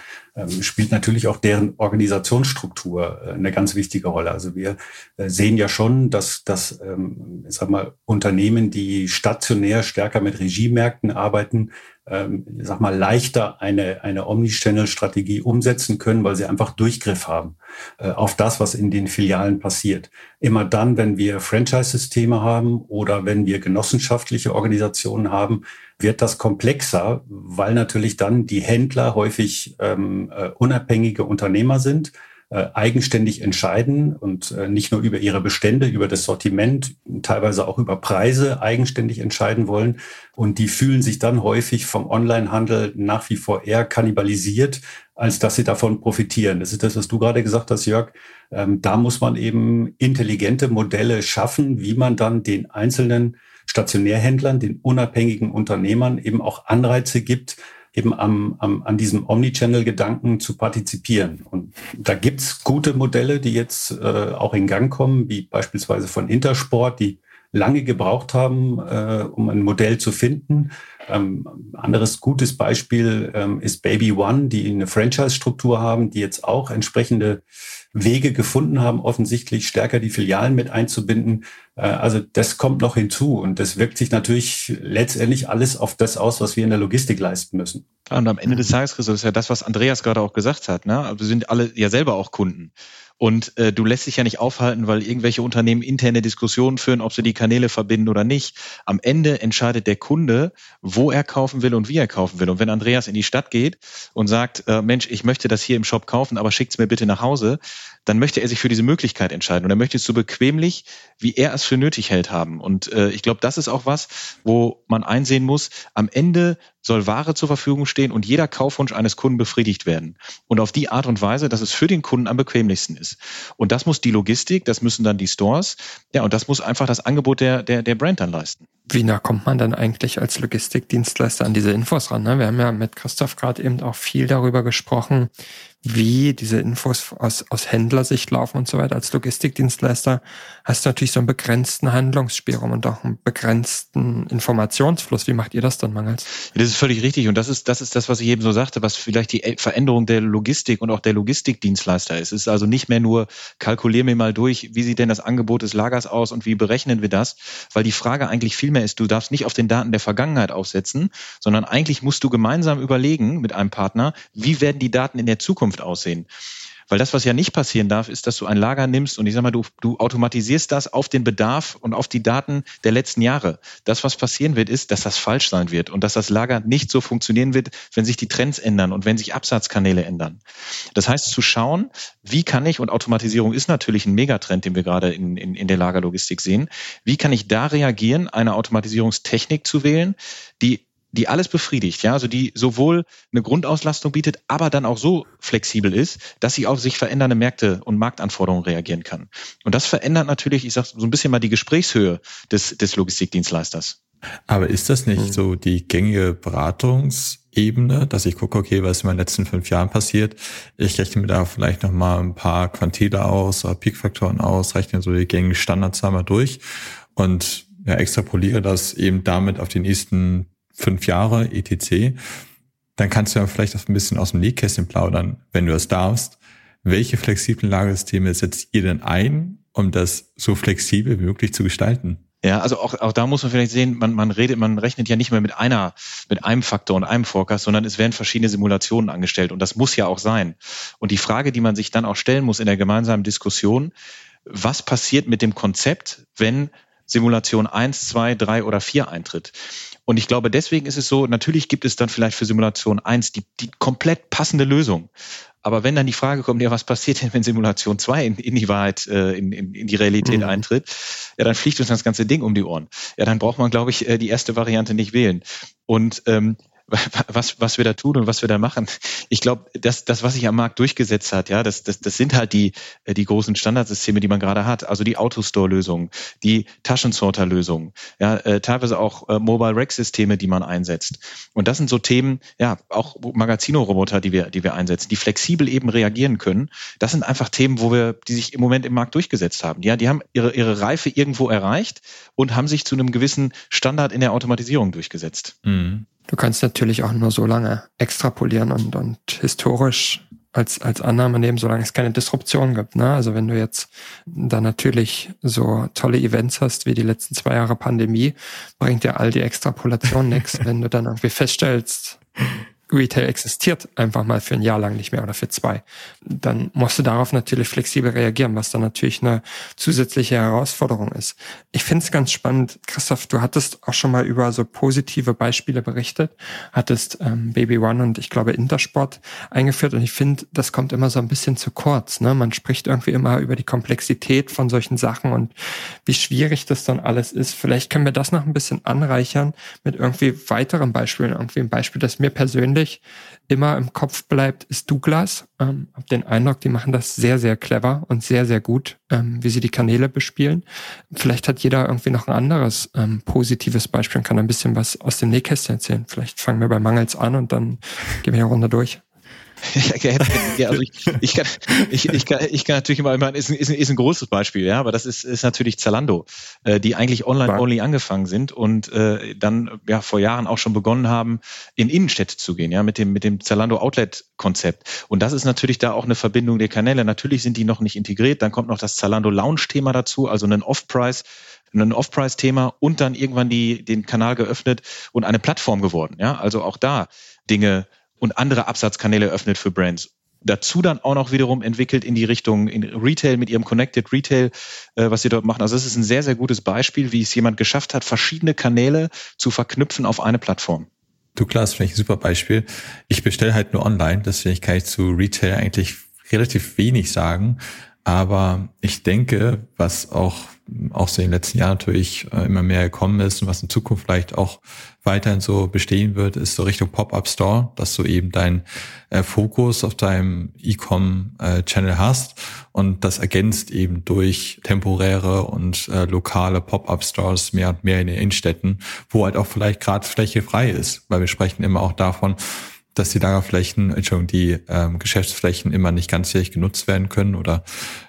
spielt natürlich auch deren Organisationsstruktur äh, eine ganz wichtige Rolle. Also wir äh, sehen ja schon, dass, dass ähm, ich sag mal, Unternehmen, die stationär stärker mit Regiemärkten arbeiten, ähm, sag mal, leichter eine, eine Omnichannel-Strategie umsetzen können, weil sie einfach Durchgriff haben äh, auf das, was in den Filialen passiert. Immer dann, wenn wir Franchise-Systeme haben oder wenn wir genossenschaftliche Organisationen haben, wird das komplexer, weil natürlich dann die Händler häufig ähm, äh, unabhängige Unternehmer sind, äh, eigenständig entscheiden und äh, nicht nur über ihre Bestände, über das Sortiment, teilweise auch über Preise eigenständig entscheiden wollen. Und die fühlen sich dann häufig vom Onlinehandel nach wie vor eher kannibalisiert, als dass sie davon profitieren. Das ist das, was du gerade gesagt hast, Jörg. Ähm, da muss man eben intelligente Modelle schaffen, wie man dann den einzelnen Stationärhändlern, den unabhängigen Unternehmern eben auch Anreize gibt, eben am, am, an diesem Omnichannel-Gedanken zu partizipieren. Und da gibt's gute Modelle, die jetzt äh, auch in Gang kommen, wie beispielsweise von Intersport, die lange gebraucht haben, äh, um ein Modell zu finden. Ähm, anderes gutes Beispiel ähm, ist Baby One, die eine Franchise-Struktur haben, die jetzt auch entsprechende Wege gefunden haben, offensichtlich stärker die Filialen mit einzubinden. Äh, also das kommt noch hinzu und das wirkt sich natürlich letztendlich alles auf das aus, was wir in der Logistik leisten müssen. Und am Ende des Tages, Chris, ist ja das, was Andreas gerade auch gesagt hat. Ne? Wir sind alle ja selber auch Kunden. Und äh, du lässt dich ja nicht aufhalten, weil irgendwelche Unternehmen interne Diskussionen führen, ob sie die Kanäle verbinden oder nicht. Am Ende entscheidet der Kunde, wo er kaufen will und wie er kaufen will. Und wenn Andreas in die Stadt geht und sagt, äh, Mensch, ich möchte das hier im Shop kaufen, aber schickt's mir bitte nach Hause, dann möchte er sich für diese Möglichkeit entscheiden. Und er möchte es so bequemlich, wie er es für nötig hält, haben. Und äh, ich glaube, das ist auch was, wo man einsehen muss, am Ende soll Ware zur Verfügung stehen und jeder Kaufwunsch eines Kunden befriedigt werden. Und auf die Art und Weise, dass es für den Kunden am bequemlichsten ist. Und das muss die Logistik, das müssen dann die Stores, ja, und das muss einfach das Angebot der, der, der Brand dann leisten. Wie nah kommt man dann eigentlich als Logistikdienstleister an diese Infos ran? Ne? Wir haben ja mit Christoph gerade eben auch viel darüber gesprochen, wie diese Infos aus, aus Händlersicht laufen und so weiter. Als Logistikdienstleister hast du natürlich so einen begrenzten Handlungsspielraum und auch einen begrenzten Informationsfluss. Wie macht ihr das dann, Mangels? Das ist völlig richtig. Und das ist, das ist das, was ich eben so sagte, was vielleicht die Veränderung der Logistik und auch der Logistikdienstleister ist. Es ist also nicht mehr nur, kalkulier mir mal durch, wie sieht denn das Angebot des Lagers aus und wie berechnen wir das? Weil die Frage eigentlich viel mehr ist, du darfst nicht auf den Daten der Vergangenheit aufsetzen, sondern eigentlich musst du gemeinsam überlegen mit einem Partner, wie werden die Daten in der Zukunft Zukunft aussehen. Weil das, was ja nicht passieren darf, ist, dass du ein Lager nimmst und ich sag mal, du, du automatisierst das auf den Bedarf und auf die Daten der letzten Jahre. Das, was passieren wird, ist, dass das falsch sein wird und dass das Lager nicht so funktionieren wird, wenn sich die Trends ändern und wenn sich Absatzkanäle ändern. Das heißt, zu schauen, wie kann ich, und Automatisierung ist natürlich ein Megatrend, den wir gerade in, in, in der Lagerlogistik sehen, wie kann ich da reagieren, eine Automatisierungstechnik zu wählen, die die alles befriedigt, ja, also die sowohl eine Grundauslastung bietet, aber dann auch so flexibel ist, dass sie auf sich verändernde Märkte und Marktanforderungen reagieren kann. Und das verändert natürlich, ich sag so ein bisschen mal die Gesprächshöhe des, des Logistikdienstleisters. Aber ist das nicht mhm. so die gängige Beratungsebene, dass ich gucke, okay, was ist in den letzten fünf Jahren passiert? Ich rechne mir da vielleicht noch mal ein paar Quantile aus, Peakfaktoren aus, rechne so die gängigen Standards einmal durch und ja, extrapoliere das eben damit auf die nächsten fünf Jahre etc., dann kannst du ja vielleicht auch ein bisschen aus dem Nähkästchen plaudern, wenn du es darfst. Welche flexiblen Lagersysteme setzt ihr denn ein, um das so flexibel wie möglich zu gestalten? Ja, also auch, auch da muss man vielleicht sehen, man, man redet, man rechnet ja nicht mehr mit einer, mit einem Faktor und einem Forecast, sondern es werden verschiedene Simulationen angestellt und das muss ja auch sein. Und die Frage, die man sich dann auch stellen muss in der gemeinsamen Diskussion, was passiert mit dem Konzept, wenn Simulation eins, zwei, drei oder vier eintritt? Und ich glaube, deswegen ist es so, natürlich gibt es dann vielleicht für Simulation 1 die, die komplett passende Lösung. Aber wenn dann die Frage kommt, ja, was passiert denn, wenn Simulation 2 in, in die Wahrheit, äh, in, in, in die Realität mhm. eintritt, ja, dann fliegt uns das ganze Ding um die Ohren. Ja, dann braucht man, glaube ich, äh, die erste Variante nicht wählen. Und ähm, was, was wir da tun und was wir da machen. Ich glaube, das, das, was sich am Markt durchgesetzt hat, ja, das, das, das sind halt die, äh, die großen Standardsysteme, die man gerade hat. Also die Autostore-Lösungen, die Taschensorter-Lösungen, ja, äh, teilweise auch äh, Mobile Rack-Systeme, die man einsetzt. Und das sind so Themen, ja, auch Magazino-Roboter, die wir, die wir einsetzen, die flexibel eben reagieren können. Das sind einfach Themen, wo wir, die sich im Moment im Markt durchgesetzt haben. Ja, die haben ihre, ihre Reife irgendwo erreicht und haben sich zu einem gewissen Standard in der Automatisierung durchgesetzt. Mhm. Du kannst natürlich auch nur so lange extrapolieren und, und historisch als, als Annahme nehmen, solange es keine Disruption gibt. Ne? Also wenn du jetzt da natürlich so tolle Events hast wie die letzten zwei Jahre Pandemie, bringt dir all die Extrapolation nichts, wenn du dann irgendwie feststellst, Retail existiert einfach mal für ein Jahr lang nicht mehr oder für zwei, dann musst du darauf natürlich flexibel reagieren, was dann natürlich eine zusätzliche Herausforderung ist. Ich finde es ganz spannend, Christoph, du hattest auch schon mal über so positive Beispiele berichtet, hattest ähm, Baby One und ich glaube Intersport eingeführt und ich finde, das kommt immer so ein bisschen zu kurz. Ne? Man spricht irgendwie immer über die Komplexität von solchen Sachen und wie schwierig das dann alles ist. Vielleicht können wir das noch ein bisschen anreichern mit irgendwie weiteren Beispielen, irgendwie ein Beispiel, das mir persönlich persönlich immer im Kopf bleibt, ist Douglas. Ähm, hab den Eindruck, die machen das sehr, sehr clever und sehr, sehr gut, ähm, wie sie die Kanäle bespielen. Vielleicht hat jeder irgendwie noch ein anderes ähm, positives Beispiel und kann ein bisschen was aus dem Nähkästchen erzählen. Vielleicht fangen wir bei Mangels an und dann gehen wir eine Runde durch. ja, also ich, ich, kann, ich, ich, kann, ich kann natürlich immer, immer ist, ein, ist, ein, ist ein großes Beispiel, ja, aber das ist, ist natürlich Zalando, äh, die eigentlich online-only angefangen sind und äh, dann ja vor Jahren auch schon begonnen haben, in Innenstädte zu gehen, ja, mit dem, mit dem Zalando Outlet-Konzept. Und das ist natürlich da auch eine Verbindung der Kanäle. Natürlich sind die noch nicht integriert. Dann kommt noch das Zalando Lounge-Thema dazu, also ein Off-Price ein Off-Price-Thema und dann irgendwann die, den Kanal geöffnet und eine Plattform geworden. Ja, also auch da Dinge und andere Absatzkanäle öffnet für Brands. Dazu dann auch noch wiederum entwickelt in die Richtung in Retail mit ihrem Connected Retail, äh, was sie dort machen. Also das ist ein sehr, sehr gutes Beispiel, wie es jemand geschafft hat, verschiedene Kanäle zu verknüpfen auf eine Plattform. Du Klaas, finde ich ein super Beispiel. Ich bestelle halt nur online, deswegen kann ich zu Retail eigentlich relativ wenig sagen. Aber ich denke, was auch aus den letzten Jahren natürlich äh, immer mehr gekommen ist und was in Zukunft vielleicht auch weiterhin so bestehen wird, ist so Richtung Pop-up Store, dass du eben deinen äh, Fokus auf deinem E-Com-Channel äh, hast. Und das ergänzt eben durch temporäre und äh, lokale Pop-up Stores mehr und mehr in den Innenstädten, wo halt auch vielleicht gerade Fläche frei ist, weil wir sprechen immer auch davon, dass die Lagerflächen, Entschuldigung, die ähm, Geschäftsflächen immer nicht ganzjährig genutzt werden können oder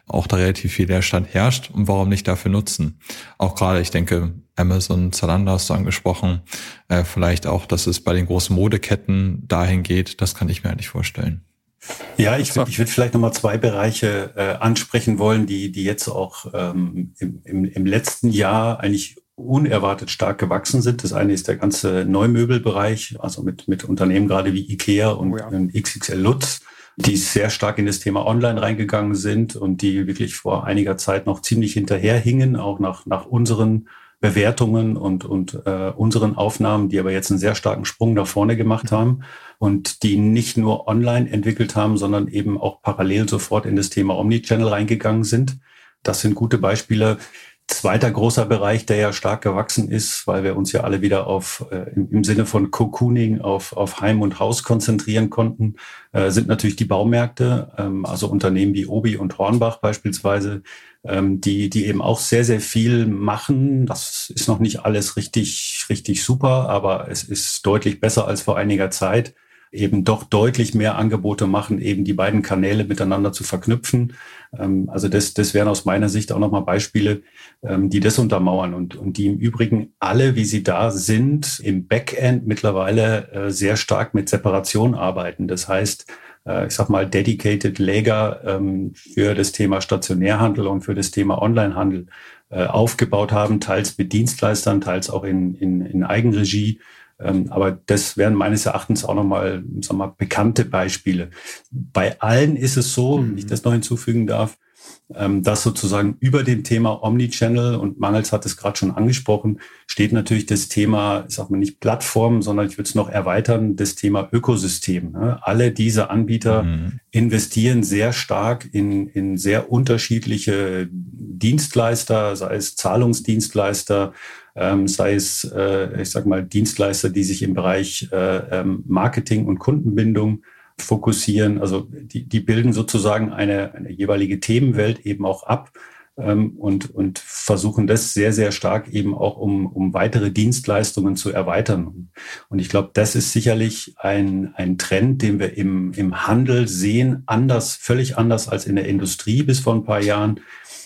auch da relativ viel Leerstand herrscht und warum nicht dafür nutzen? Auch gerade, ich denke, Amazon, Zalando hast du angesprochen, äh, vielleicht auch, dass es bei den großen Modeketten dahin geht, das kann ich mir eigentlich vorstellen. Ja, ich, ich würde vielleicht nochmal zwei Bereiche äh, ansprechen wollen, die, die jetzt auch ähm, im, im, im letzten Jahr eigentlich unerwartet stark gewachsen sind. Das eine ist der ganze Neumöbelbereich, also mit, mit Unternehmen gerade wie IKEA und, oh ja. XXL Lutz, die sehr stark in das Thema Online reingegangen sind und die wirklich vor einiger Zeit noch ziemlich hinterherhingen, auch nach, nach unseren Bewertungen und, und äh, unseren Aufnahmen, die aber jetzt einen sehr starken Sprung nach vorne gemacht haben und die nicht nur online entwickelt haben, sondern eben auch parallel sofort in das Thema Omnichannel reingegangen sind. Das sind gute Beispiele. Zweiter großer Bereich, der ja stark gewachsen ist, weil wir uns ja alle wieder auf äh, im, Sinne von Cocooning auf, auf Heim und Haus konzentrieren konnten, äh, sind natürlich die Baumärkte, ähm, also Unternehmen wie Obi und Hornbach beispielsweise, ähm, die, die eben auch sehr, sehr viel machen. Das ist noch nicht alles richtig, richtig super, aber es ist deutlich besser als vor einiger Zeit eben doch deutlich mehr Angebote machen, eben die beiden Kanäle miteinander zu verknüpfen. Ähm, also das, das wären aus meiner Sicht auch nochmal Beispiele, ähm, die das untermauern und, und die im Übrigen alle, wie sie da sind, im Backend mittlerweile äh, sehr stark mit Separation arbeiten. Das heißt, äh, ich sag mal, dedicated Lager ähm, für das Thema Stationärhandel und für das Thema Onlinehandel äh, aufgebaut haben, teils mit Dienstleistern, teils auch in, in, in Eigenregie aber das wären meines Erachtens auch nochmal, sagen wir mal, bekannte Beispiele. Bei allen ist es so, mhm. wenn ich das noch hinzufügen darf, ähm, dass sozusagen über dem Thema Omnichannel und Mangels hat es gerade schon angesprochen, steht natürlich das Thema, ich sag mal nicht Plattform, sondern ich würde es noch erweitern, das Thema Ökosystem. Ne? Alle diese Anbieter mhm. investieren sehr stark in, in sehr unterschiedliche Dienstleister, sei es Zahlungsdienstleister, ähm, sei es, äh, ich sag mal, Dienstleister, die sich im Bereich äh, ähm, Marketing und Kundenbindung fokussieren. Also die, die bilden sozusagen eine, eine jeweilige Themenwelt eben auch ab ähm, und, und versuchen das sehr, sehr stark eben auch, um, um weitere Dienstleistungen zu erweitern. Und ich glaube, das ist sicherlich ein, ein Trend, den wir im, im Handel sehen, anders, völlig anders als in der Industrie bis vor ein paar Jahren.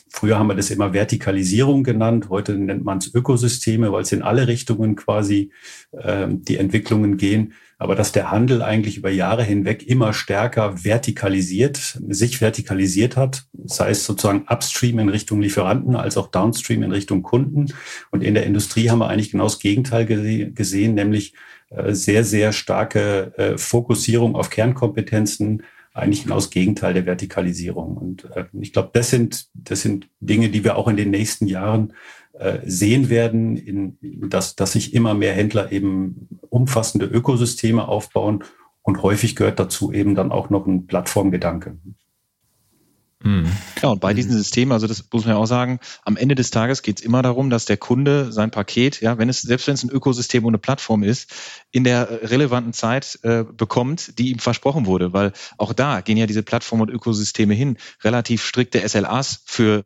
Früher haben wir das immer Vertikalisierung genannt, heute nennt man es Ökosysteme, weil es in alle Richtungen quasi äh, die Entwicklungen gehen. Aber dass der Handel eigentlich über Jahre hinweg immer stärker vertikalisiert, sich vertikalisiert hat, sei es sozusagen upstream in Richtung Lieferanten als auch downstream in Richtung Kunden. Und in der Industrie haben wir eigentlich genau das Gegenteil gesehen, nämlich äh, sehr, sehr starke äh, Fokussierung auf Kernkompetenzen, eigentlich genau das Gegenteil der Vertikalisierung. Und äh, ich glaube, das sind, das sind Dinge, die wir auch in den nächsten Jahren äh, sehen werden, in, dass, dass sich immer mehr Händler eben umfassende Ökosysteme aufbauen und häufig gehört dazu eben dann auch noch ein Plattformgedanke. Mhm. Ja, und bei diesen Systemen, also das muss man ja auch sagen, am Ende des Tages geht es immer darum, dass der Kunde sein Paket, ja, wenn es, selbst wenn es ein Ökosystem und eine Plattform ist, in der relevanten Zeit äh, bekommt, die ihm versprochen wurde. Weil auch da gehen ja diese Plattformen und Ökosysteme hin, relativ strikte SLAs für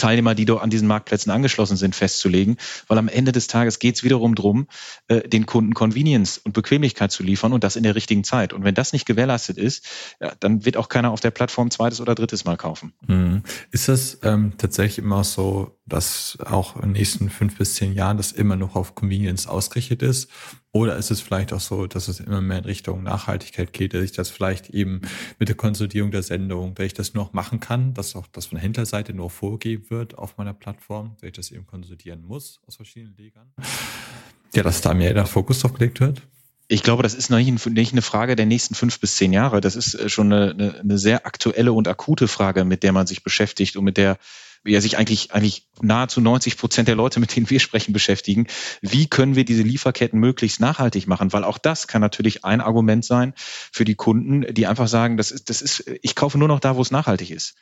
Teilnehmer, die an diesen Marktplätzen angeschlossen sind, festzulegen, weil am Ende des Tages geht es wiederum darum, äh, den Kunden Convenience und Bequemlichkeit zu liefern und das in der richtigen Zeit. Und wenn das nicht gewährleistet ist, ja, dann wird auch keiner auf der Plattform zweites oder drittes Mal kaufen. Hm. Ist das ähm, tatsächlich immer so, dass auch in den nächsten fünf bis zehn Jahren das immer noch auf Convenience ausgerichtet ist? Oder ist es vielleicht auch so, dass es immer mehr in Richtung Nachhaltigkeit geht, dass ich das vielleicht eben mit der Konsolidierung der Sendung, dass ich das nur noch machen kann, dass auch das von der Händlerseite nur vorgegeben wird auf meiner Plattform, dass ich das eben konsolidieren muss aus verschiedenen Legern? Ja, dass da mehr der Fokus drauf gelegt wird? Ich glaube, das ist nicht eine Frage der nächsten fünf bis zehn Jahre. Das ist äh, schon eine, eine sehr aktuelle und akute Frage, mit der man sich beschäftigt und mit der ja sich eigentlich, eigentlich nahezu 90 Prozent der Leute, mit denen wir sprechen, beschäftigen. Wie können wir diese Lieferketten möglichst nachhaltig machen? Weil auch das kann natürlich ein Argument sein für die Kunden, die einfach sagen, das ist, das ist, ich kaufe nur noch da, wo es nachhaltig ist.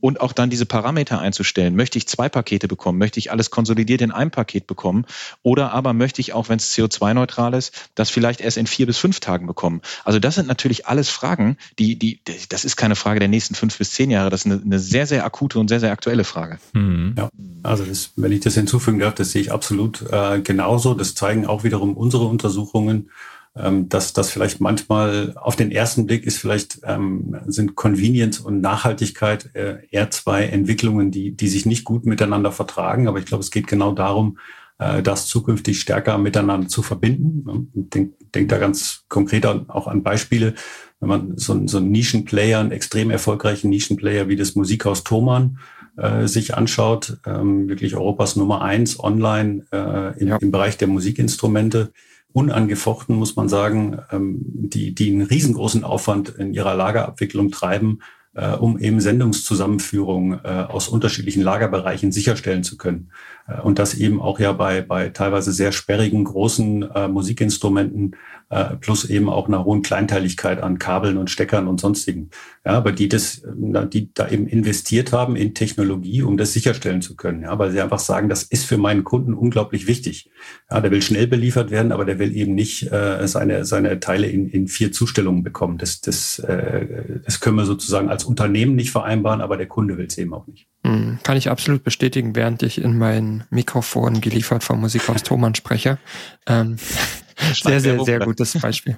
Und auch dann diese Parameter einzustellen. Möchte ich zwei Pakete bekommen? Möchte ich alles konsolidiert in einem Paket bekommen? Oder aber möchte ich auch, wenn es CO2-neutral ist, das vielleicht erst in vier bis fünf Tagen bekommen? Also das sind natürlich alles Fragen, die, die, das ist keine Frage der nächsten fünf bis zehn Jahre. Das ist eine, eine sehr, sehr akute und sehr, sehr aktuelle Frage. Frage. Mhm. Ja, also das, wenn ich das hinzufügen darf, das sehe ich absolut äh, genauso. Das zeigen auch wiederum unsere Untersuchungen, ähm, dass das vielleicht manchmal auf den ersten Blick ist vielleicht ähm, sind Convenience und Nachhaltigkeit äh, eher zwei Entwicklungen, die die sich nicht gut miteinander vertragen. Aber ich glaube, es geht genau darum, äh, das zukünftig stärker miteinander zu verbinden. Ich denke denk da ganz konkret auch an Beispiele. Wenn man so, so einen Nischenplayer, einen extrem erfolgreichen Nischenplayer wie das Musikhaus Thomann äh, sich anschaut, ähm, wirklich Europas Nummer eins online äh, im, ja. im Bereich der Musikinstrumente, unangefochten, muss man sagen, ähm, die, die einen riesengroßen Aufwand in ihrer Lagerabwicklung treiben, äh, um eben Sendungszusammenführung äh, aus unterschiedlichen Lagerbereichen sicherstellen zu können. Äh, und das eben auch ja bei, bei teilweise sehr sperrigen, großen äh, Musikinstrumenten äh, plus eben auch einer hohen Kleinteiligkeit an Kabeln und Steckern und sonstigen. Ja, aber die das, die da eben investiert haben in Technologie, um das sicherstellen zu können. Ja, weil sie einfach sagen, das ist für meinen Kunden unglaublich wichtig. Ja, der will schnell beliefert werden, aber der will eben nicht äh, seine, seine Teile in, in vier Zustellungen bekommen. Das, das, äh, das können wir sozusagen als Unternehmen nicht vereinbaren, aber der Kunde will es eben auch nicht. Hm, kann ich absolut bestätigen, während ich in mein Mikrofon geliefert vom Musikhaus Thomann spreche. Ähm, sehr, sehr, sehr gutes Beispiel.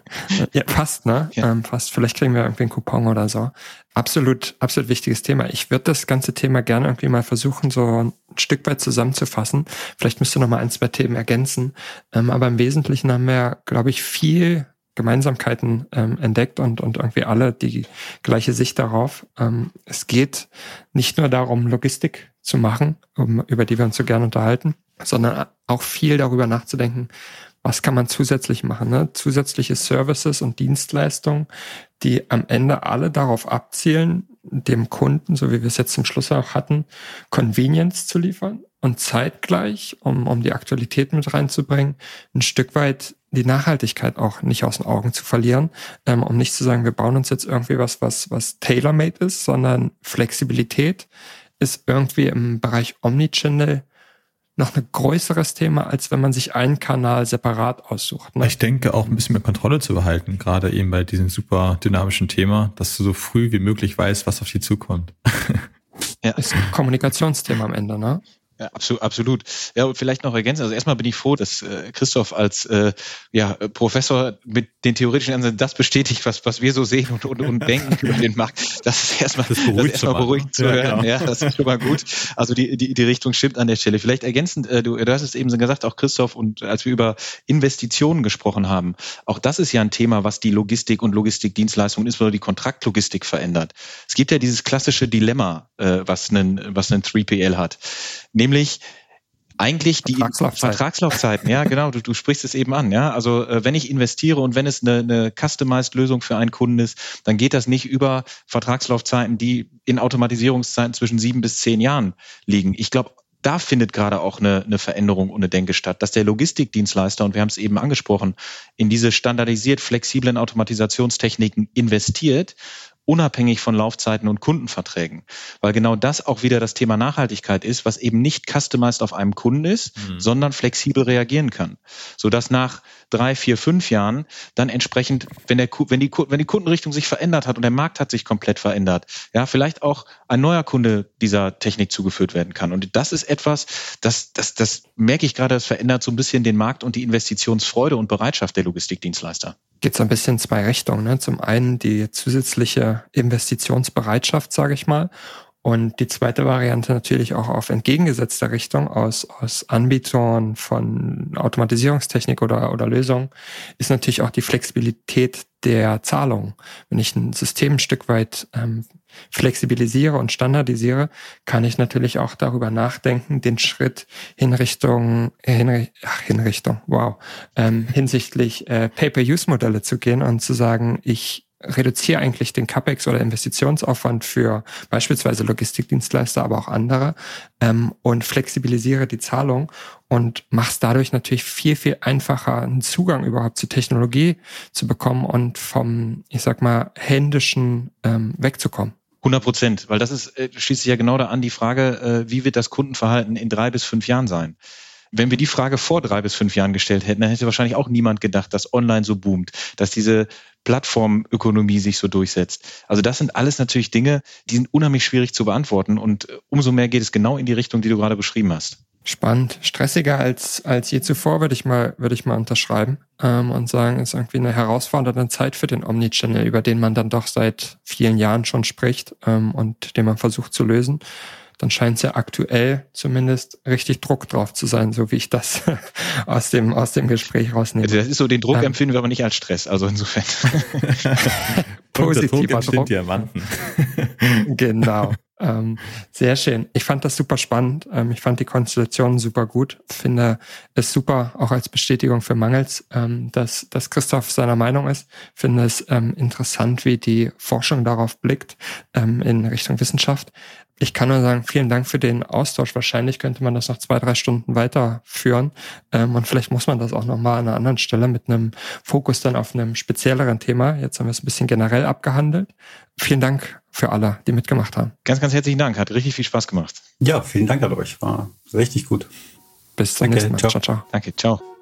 ja, fast, ne? Ja. Ähm, fast. Vielleicht kriegen wir irgendwie einen Coupon oder so. Absolut, absolut wichtiges Thema. Ich würde das ganze Thema gerne irgendwie mal versuchen, so ein Stück weit zusammenzufassen. Vielleicht müsst ihr noch mal ein, zwei Themen ergänzen. Ähm, aber im Wesentlichen haben wir, glaube ich, viel Gemeinsamkeiten ähm, entdeckt und, und irgendwie alle die gleiche Sicht darauf. Ähm, es geht nicht nur darum, Logistik zu machen, um, über die wir uns so gerne unterhalten, sondern auch viel darüber nachzudenken, was kann man zusätzlich machen? Ne? Zusätzliche Services und Dienstleistungen, die am Ende alle darauf abzielen, dem Kunden, so wie wir es jetzt zum Schluss auch hatten, Convenience zu liefern und zeitgleich, um, um die Aktualität mit reinzubringen, ein Stück weit die Nachhaltigkeit auch nicht aus den Augen zu verlieren, ähm, um nicht zu sagen, wir bauen uns jetzt irgendwie was, was, was tailor-made ist, sondern Flexibilität ist irgendwie im Bereich Omnichannel noch ein größeres Thema, als wenn man sich einen Kanal separat aussucht. Ne? Ich denke auch ein bisschen mehr Kontrolle zu behalten, gerade eben bei diesem super dynamischen Thema, dass du so früh wie möglich weißt, was auf dich zukommt. Ja. Ist ein Kommunikationsthema am Ende, ne? Ja, absolut, absolut. Ja, und vielleicht noch ergänzen. Also erstmal bin ich froh, dass äh, Christoph als äh, ja, Professor mit den theoretischen Ansätzen das bestätigt, was, was wir so sehen und, und, und denken über den Markt. Das ist erstmal, das das ist erstmal beruhigend zu ja, hören. Genau. Ja, das ist schon mal gut. Also die, die, die Richtung stimmt an der Stelle. Vielleicht ergänzend, äh, du, du hast es eben so gesagt, auch Christoph, und als wir über Investitionen gesprochen haben, auch das ist ja ein Thema, was die Logistik und Logistikdienstleistungen, insbesondere die Kontraktlogistik verändert. Es gibt ja dieses klassische Dilemma, äh, was einen, was einen 3PL hat nämlich eigentlich die Vertragslaufzeiten. Vertragslaufzeiten, ja, genau, du, du sprichst es eben an, ja. Also äh, wenn ich investiere und wenn es eine, eine customized Lösung für einen Kunden ist, dann geht das nicht über Vertragslaufzeiten, die in Automatisierungszeiten zwischen sieben bis zehn Jahren liegen. Ich glaube, da findet gerade auch eine, eine Veränderung und eine Denke statt, dass der Logistikdienstleister, und wir haben es eben angesprochen, in diese standardisiert flexiblen Automatisationstechniken investiert unabhängig von Laufzeiten und Kundenverträgen. Weil genau das auch wieder das Thema Nachhaltigkeit ist, was eben nicht customized auf einem Kunden ist, mhm. sondern flexibel reagieren kann. Sodass nach drei, vier, fünf Jahren dann entsprechend, wenn, der, wenn, die, wenn die Kundenrichtung sich verändert hat und der Markt hat sich komplett verändert, ja, vielleicht auch ein neuer Kunde dieser Technik zugeführt werden kann. Und das ist etwas, das, das, das merke ich gerade, das verändert so ein bisschen den Markt und die Investitionsfreude und Bereitschaft der Logistikdienstleister geht so ein bisschen in zwei Richtungen. Ne? Zum einen die zusätzliche Investitionsbereitschaft, sage ich mal. Und die zweite Variante natürlich auch auf entgegengesetzter Richtung aus, aus Anbietern von Automatisierungstechnik oder, oder Lösungen ist natürlich auch die Flexibilität der Zahlung. Wenn ich ein System ein Stück weit ähm, flexibilisiere und standardisiere, kann ich natürlich auch darüber nachdenken, den Schritt in Richtung, in, ach, in Richtung, wow, ähm, hinsichtlich äh, Pay-per-Use-Modelle zu gehen und zu sagen, ich reduziere eigentlich den CapEx oder Investitionsaufwand für beispielsweise Logistikdienstleister, aber auch andere ähm, und flexibilisiere die Zahlung und mache es dadurch natürlich viel, viel einfacher, einen Zugang überhaupt zur Technologie zu bekommen und vom, ich sag mal, händischen ähm, wegzukommen. 100 Prozent, weil das ist, äh, schließt sich ja genau da an die Frage, äh, wie wird das Kundenverhalten in drei bis fünf Jahren sein? Wenn wir die Frage vor drei bis fünf Jahren gestellt hätten, dann hätte wahrscheinlich auch niemand gedacht, dass online so boomt, dass diese Plattformökonomie sich so durchsetzt. Also das sind alles natürlich Dinge, die sind unheimlich schwierig zu beantworten und umso mehr geht es genau in die Richtung, die du gerade beschrieben hast. Spannend. Stressiger als, als je zuvor, würde ich mal, würde ich mal unterschreiben ähm, und sagen, ist irgendwie eine herausfordernde Zeit für den Omnichannel, über den man dann doch seit vielen Jahren schon spricht ähm, und den man versucht zu lösen dann scheint es ja aktuell zumindest richtig Druck drauf zu sein, so wie ich das aus dem, aus dem Gespräch rausnehme. Also das ist so, den Druck ähm, empfinden wir aber nicht als Stress, also insofern. Positiver Druck. Diamanten. genau. Ähm, sehr schön. Ich fand das super spannend. Ähm, ich fand die Konstellation super gut. Finde es super, auch als Bestätigung für Mangels, ähm, dass, dass Christoph seiner Meinung ist. Finde es ähm, interessant, wie die Forschung darauf blickt ähm, in Richtung Wissenschaft. Ich kann nur sagen, vielen Dank für den Austausch. Wahrscheinlich könnte man das noch zwei, drei Stunden weiterführen. Ähm, und vielleicht muss man das auch nochmal an einer anderen Stelle mit einem Fokus dann auf einem spezielleren Thema. Jetzt haben wir es ein bisschen generell abgehandelt. Vielen Dank für alle, die mitgemacht haben. Ganz, ganz herzlichen Dank. Hat richtig viel Spaß gemacht. Ja, vielen Dank an euch. War richtig gut. Bis zum Danke, nächsten Mal. Ciao, ciao. ciao. Danke, ciao.